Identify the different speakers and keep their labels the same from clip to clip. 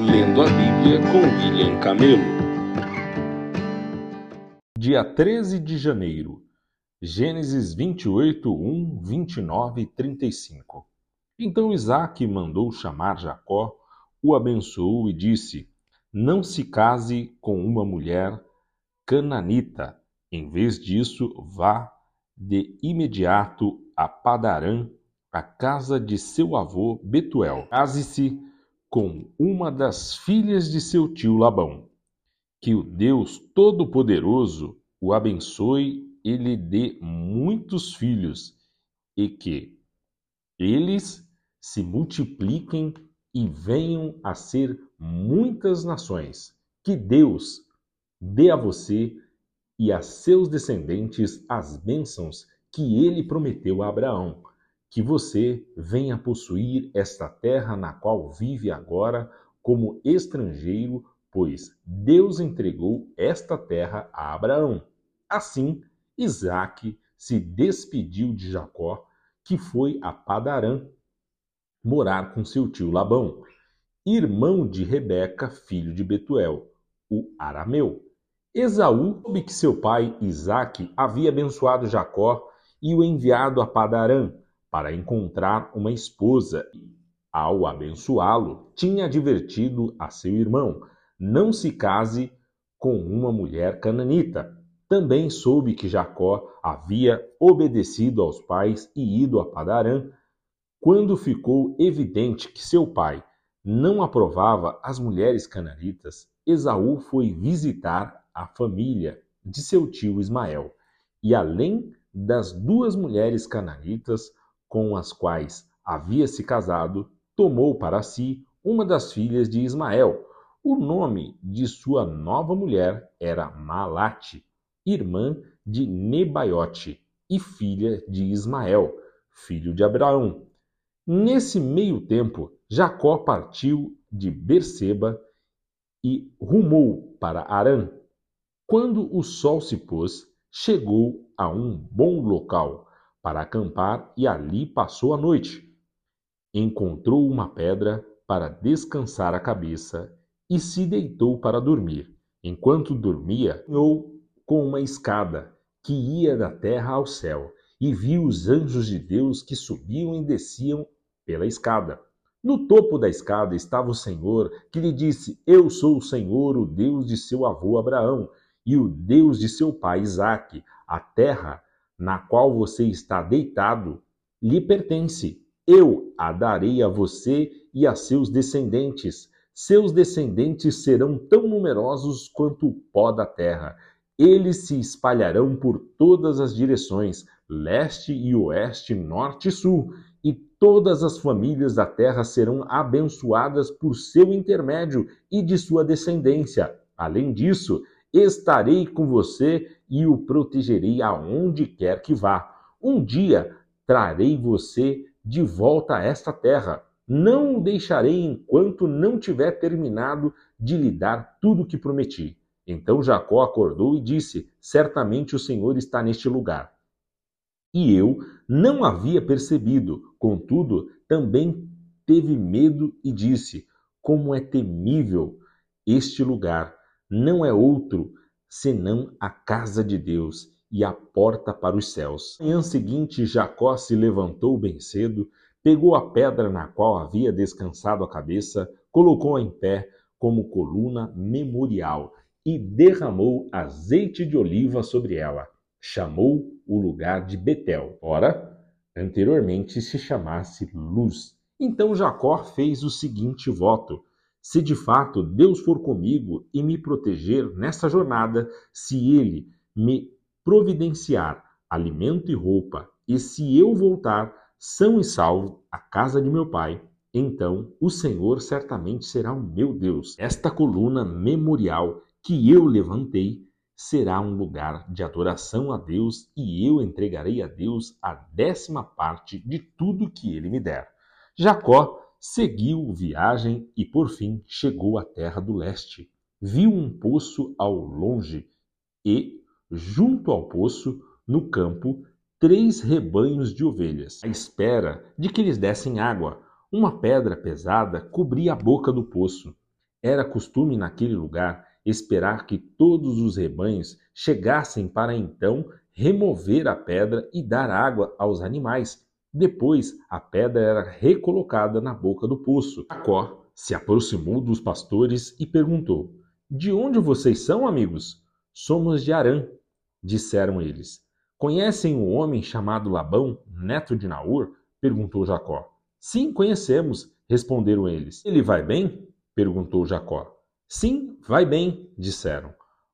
Speaker 1: Lendo a Bíblia com William Camelo. Dia 13 de janeiro. Gênesis 28, 1, 29 e 35. Então Isaac mandou chamar Jacó, o abençoou e disse: Não se case com uma mulher cananita. Em vez disso, vá de imediato a Padarã, a casa de seu avô Betuel. Case-se com uma das filhas de seu tio Labão. Que o Deus Todo-Poderoso o abençoe e lhe dê muitos filhos, e que eles se multipliquem e venham a ser muitas nações. Que Deus dê a você e a seus descendentes as bênçãos que ele prometeu a Abraão que você venha possuir esta terra na qual vive agora como estrangeiro, pois Deus entregou esta terra a Abraão. Assim, Isaac se despediu de Jacó, que foi a Padarã morar com seu tio Labão, irmão de Rebeca, filho de Betuel, o arameu. Esaú soube que seu pai Isaque havia abençoado Jacó e o enviado a Padarã, para encontrar uma esposa. Ao abençoá-lo, tinha advertido a seu irmão: não se case com uma mulher cananita. Também soube que Jacó havia obedecido aos pais e ido a Padarã. Quando ficou evidente que seu pai não aprovava as mulheres cananitas, Esaú foi visitar a família de seu tio Ismael. E além das duas mulheres cananitas, com as quais havia se casado, tomou para si uma das filhas de Ismael. O nome de sua nova mulher era Malate, irmã de Nebaiote e filha de Ismael, filho de Abraão. Nesse meio tempo, Jacó partiu de Berseba e rumou para Arã. Quando o sol se pôs, chegou a um bom local para acampar e ali passou a noite. Encontrou uma pedra para descansar a cabeça e se deitou para dormir. Enquanto dormia, sonhou com uma escada que ia da terra ao céu e viu os anjos de Deus que subiam e desciam pela escada. No topo da escada estava o Senhor, que lhe disse: Eu sou o Senhor, o Deus de seu avô Abraão e o Deus de seu pai Isaque. A terra na qual você está deitado lhe pertence. Eu a darei a você e a seus descendentes. Seus descendentes serão tão numerosos quanto o pó da terra. Eles se espalharão por todas as direções, leste e oeste, norte e sul, e todas as famílias da terra serão abençoadas por seu intermédio e de sua descendência. Além disso, estarei com você e o protegerei aonde quer que vá. Um dia trarei você de volta a esta terra. Não o deixarei enquanto não tiver terminado de lhe dar tudo o que prometi. Então Jacó acordou e disse: Certamente o Senhor está neste lugar. E eu não havia percebido, contudo, também teve medo e disse: Como é temível este lugar! Não é outro senão a casa de Deus e a porta para os céus. Na manhã seguinte, Jacó se levantou bem cedo, pegou a pedra na qual havia descansado a cabeça, colocou-a em pé como coluna memorial e derramou azeite de oliva sobre ela. Chamou o lugar de Betel. Ora, anteriormente se chamasse Luz. Então Jacó fez o seguinte voto: se de fato Deus for comigo e me proteger nessa jornada, se Ele me providenciar alimento e roupa, e se eu voltar são e salvo à casa de meu pai, então o Senhor certamente será o meu Deus. Esta coluna memorial que eu levantei será um lugar de adoração a Deus e eu entregarei a Deus a décima parte de tudo que ele me der. Jacó seguiu viagem e por fim chegou à terra do leste. Viu um poço ao longe e, junto ao poço, no campo, três rebanhos de ovelhas, à espera de que lhes dessem água. Uma pedra pesada cobria a boca do poço. Era costume naquele lugar esperar que todos os rebanhos chegassem para então remover a pedra e dar água aos animais. Depois, a pedra era recolocada na boca do poço. Jacó se aproximou dos pastores e perguntou: De onde vocês são, amigos? Somos de Arã, disseram eles. Conhecem um homem chamado Labão, neto de Naor? perguntou Jacó. Sim, conhecemos, responderam eles. Ele vai bem? perguntou Jacó. Sim, vai bem, disseram.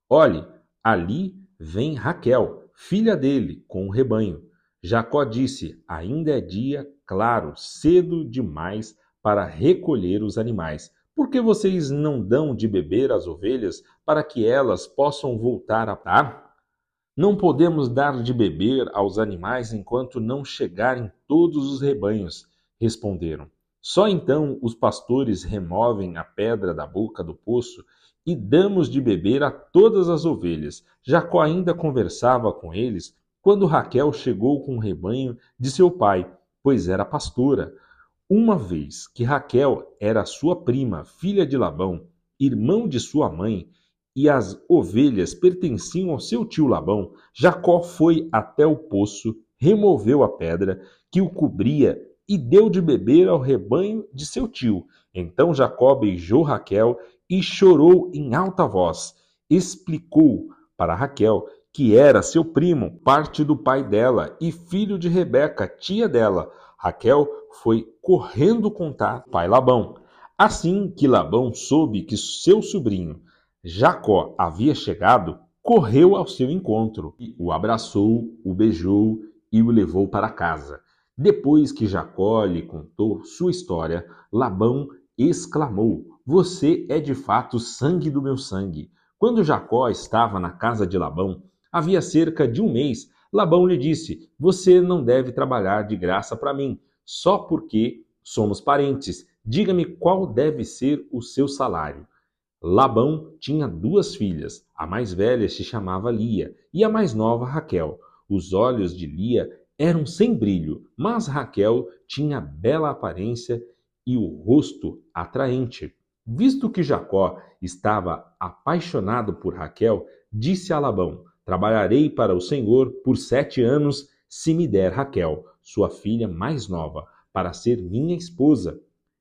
Speaker 1: Olhe, ali vem Raquel, filha dele, com o rebanho. Jacó disse: Ainda é dia claro, cedo demais para recolher os animais. Por que vocês não dão de beber às ovelhas para que elas possam voltar a dar? Não podemos dar de beber aos animais enquanto não chegarem todos os rebanhos, responderam. Só então os pastores removem a pedra da boca do poço e damos de beber a todas as ovelhas. Jacó ainda conversava com eles quando Raquel chegou com o rebanho de seu pai, pois era pastora. Uma vez que Raquel era sua prima, filha de Labão, irmão de sua mãe, e as ovelhas pertenciam ao seu tio Labão, Jacó foi até o poço, removeu a pedra que o cobria e deu de beber ao rebanho de seu tio. Então Jacó beijou Raquel e chorou em alta voz. Explicou para Raquel que era seu primo, parte do pai dela e filho de Rebeca, tia dela. Raquel foi correndo contar pai Labão. Assim que Labão soube que seu sobrinho Jacó havia chegado, correu ao seu encontro, o abraçou, o beijou e o levou para casa. Depois que Jacó lhe contou sua história, Labão exclamou: Você é de fato sangue do meu sangue. Quando Jacó estava na casa de Labão, havia cerca de um mês, Labão lhe disse: Você não deve trabalhar de graça para mim, só porque somos parentes. Diga-me qual deve ser o seu salário. Labão tinha duas filhas. A mais velha se chamava Lia e a mais nova Raquel. Os olhos de Lia eram sem brilho, mas Raquel tinha bela aparência e o rosto atraente. Visto que Jacó estava apaixonado por Raquel, disse a Labão: Trabalharei para o Senhor por sete anos, se me der Raquel, sua filha mais nova, para ser minha esposa.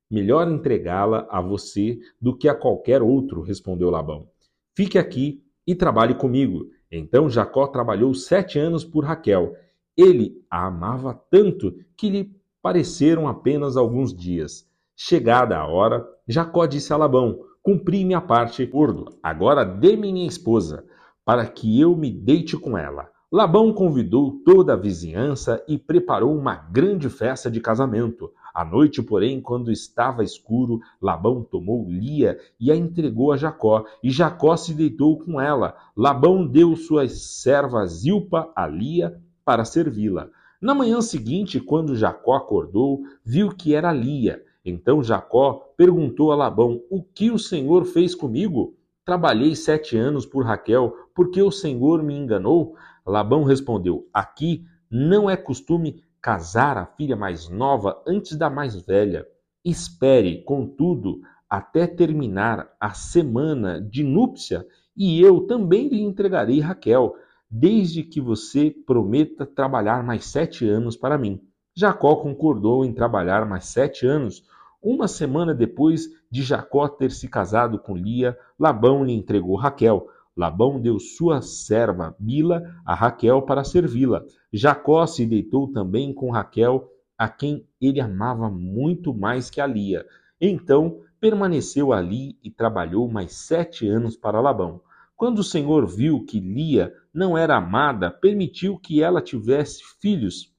Speaker 1: Melhor entregá-la a você do que a qualquer outro, respondeu Labão. Fique aqui e trabalhe comigo. Então Jacó trabalhou sete anos por Raquel ele a amava tanto que lhe pareceram apenas alguns dias. Chegada a hora, Jacó disse a Labão: Cumpri minha parte, gordo. Agora dê minha esposa, para que eu me deite com ela. Labão convidou toda a vizinhança e preparou uma grande festa de casamento. À noite, porém, quando estava escuro, Labão tomou Lia e a entregou a Jacó, e Jacó se deitou com ela. Labão deu suas servas Zilpa a Lia para servi-la. Na manhã seguinte, quando Jacó acordou, viu que era Lia. Então Jacó perguntou a Labão: O que o Senhor fez comigo? Trabalhei sete anos por Raquel, porque o Senhor me enganou? Labão respondeu: Aqui não é costume casar a filha mais nova antes da mais velha. Espere, contudo, até terminar a semana de núpcia, e eu também lhe entregarei Raquel desde que você prometa trabalhar mais sete anos para mim. Jacó concordou em trabalhar mais sete anos. Uma semana depois de Jacó ter se casado com Lia, Labão lhe entregou Raquel. Labão deu sua serva Bila a Raquel para servi-la. Jacó se deitou também com Raquel, a quem ele amava muito mais que a Lia. Então permaneceu ali e trabalhou mais sete anos para Labão. Quando o Senhor viu que Lia não era amada, permitiu que ela tivesse filhos.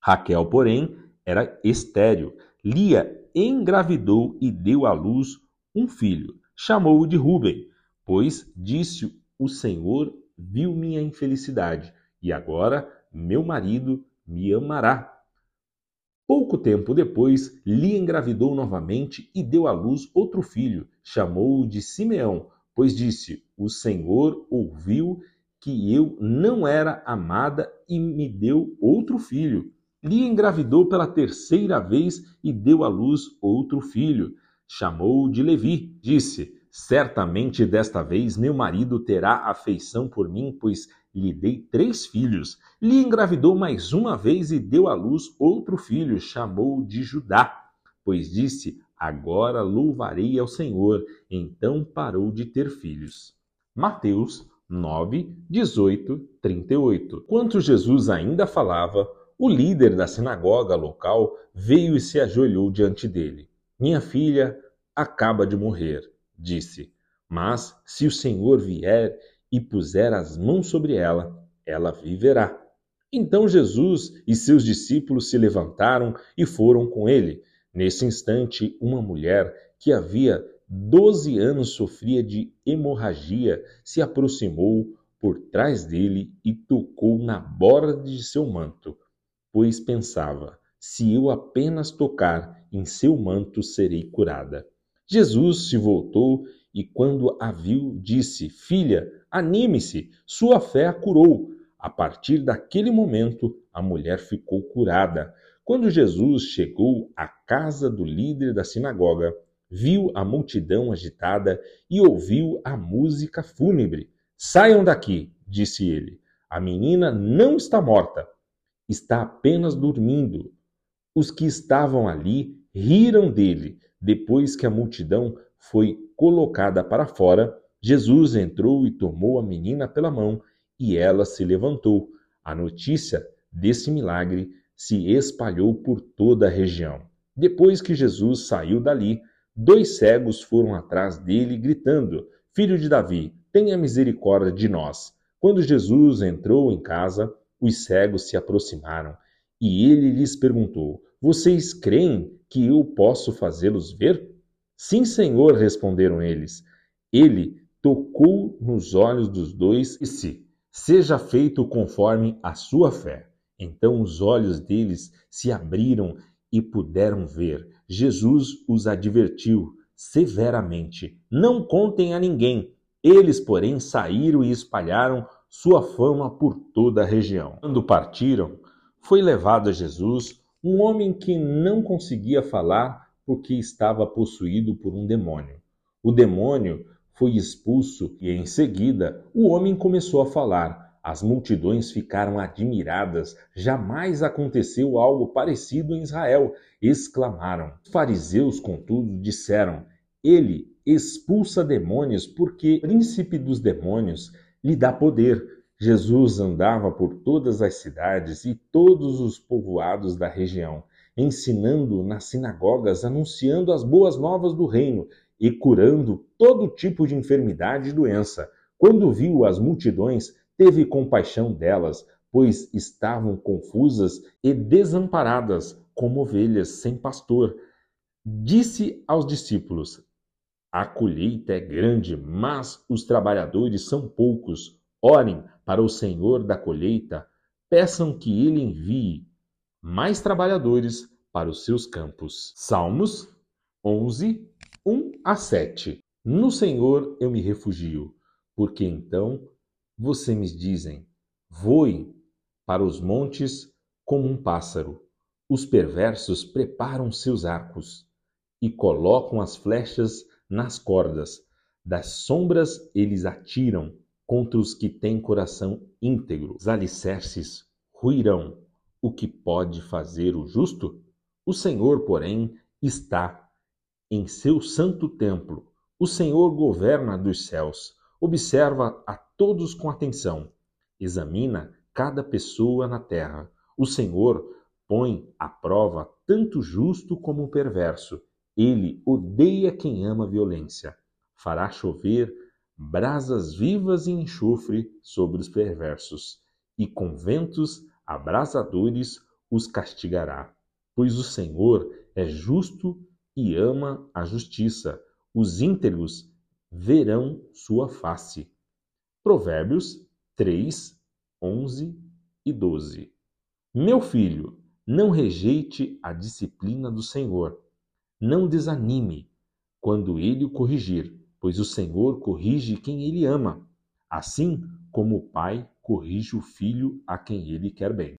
Speaker 1: Raquel, porém, era estéril. Lia engravidou e deu à luz um filho. Chamou-o de Ruben, pois disse o Senhor viu minha infelicidade, e agora meu marido me amará. Pouco tempo depois, Lia engravidou novamente e deu à luz outro filho. Chamou-o de Simeão, pois disse: O Senhor ouviu que eu não era amada e me deu outro filho. Lia engravidou pela terceira vez e deu à luz outro filho. chamou de Levi. Disse: Certamente desta vez meu marido terá afeição por mim, pois lhe dei três filhos. Lhe engravidou mais uma vez e deu à luz outro filho, chamou de Judá, pois disse: Agora louvarei ao Senhor. Então parou de ter filhos. Mateus 9, 18, 38. Enquanto Jesus ainda falava, o líder da sinagoga local veio e se ajoelhou diante dele. Minha filha acaba de morrer, disse. Mas se o Senhor vier e puser as mãos sobre ela, ela viverá. Então Jesus e seus discípulos se levantaram e foram com ele. Nesse instante, uma mulher que havia doze anos sofria de hemorragia se aproximou por trás dele e tocou na borda de seu manto pois pensava: se eu apenas tocar em seu manto, serei curada. Jesus se voltou e, quando a viu, disse: Filha, anime-se, sua fé a curou. A partir daquele momento, a mulher ficou curada. Quando Jesus chegou à casa do líder da sinagoga, viu a multidão agitada e ouviu a música fúnebre. Saiam daqui, disse ele. A menina não está morta, está apenas dormindo. Os que estavam ali riram dele. Depois que a multidão foi colocada para fora, Jesus entrou e tomou a menina pela mão e ela se levantou. A notícia desse milagre se espalhou por toda a região. Depois que Jesus saiu dali, dois cegos foram atrás dele, gritando: Filho de Davi, tenha misericórdia de nós. Quando Jesus entrou em casa, os cegos se aproximaram e ele lhes perguntou: Vocês creem que eu posso fazê-los ver? Sim, Senhor, responderam eles. Ele tocou nos olhos dos dois e disse: Seja feito conforme a sua fé. Então os olhos deles se abriram e puderam ver. Jesus os advertiu severamente: Não contem a ninguém. Eles, porém, saíram e espalharam sua fama por toda a região. Quando partiram, foi levado a Jesus um homem que não conseguia falar porque estava possuído por um demônio. O demônio foi expulso e em seguida o homem começou a falar. As multidões ficaram admiradas. Jamais aconteceu algo parecido em Israel. Exclamaram. Os fariseus, contudo, disseram: Ele expulsa demônios porque príncipe dos demônios lhe dá poder. Jesus andava por todas as cidades e todos os povoados da região, ensinando nas sinagogas, anunciando as boas novas do reino e curando todo tipo de enfermidade e doença. Quando viu as multidões, teve compaixão delas, pois estavam confusas e desamparadas, como ovelhas sem pastor. Disse aos discípulos: a colheita é grande, mas os trabalhadores são poucos. Orem para o Senhor da colheita, peçam que ele envie mais trabalhadores para os seus campos. Salmos 11, 1 a 7. No Senhor eu me refugio, porque então você me dizem: voe para os montes como um pássaro. Os perversos preparam seus arcos e colocam as flechas nas cordas. Das sombras eles atiram contra os que têm coração íntegro. Os alicerces ruirão. O que pode fazer o justo? O Senhor, porém, está em seu santo templo. O Senhor governa dos céus, observa a todos com atenção, examina cada pessoa na terra. O Senhor põe à prova tanto justo como perverso ele odeia quem ama violência. Fará chover brasas vivas e enxofre sobre os perversos, e com ventos abrasadores os castigará. Pois o Senhor é justo e ama a justiça. Os íntegros verão sua face. Provérbios 3, 11 e 12. Meu filho, não rejeite a disciplina do Senhor não desanime quando ele o corrigir, pois o Senhor corrige quem ele ama, assim como o pai corrige o filho a quem ele quer bem.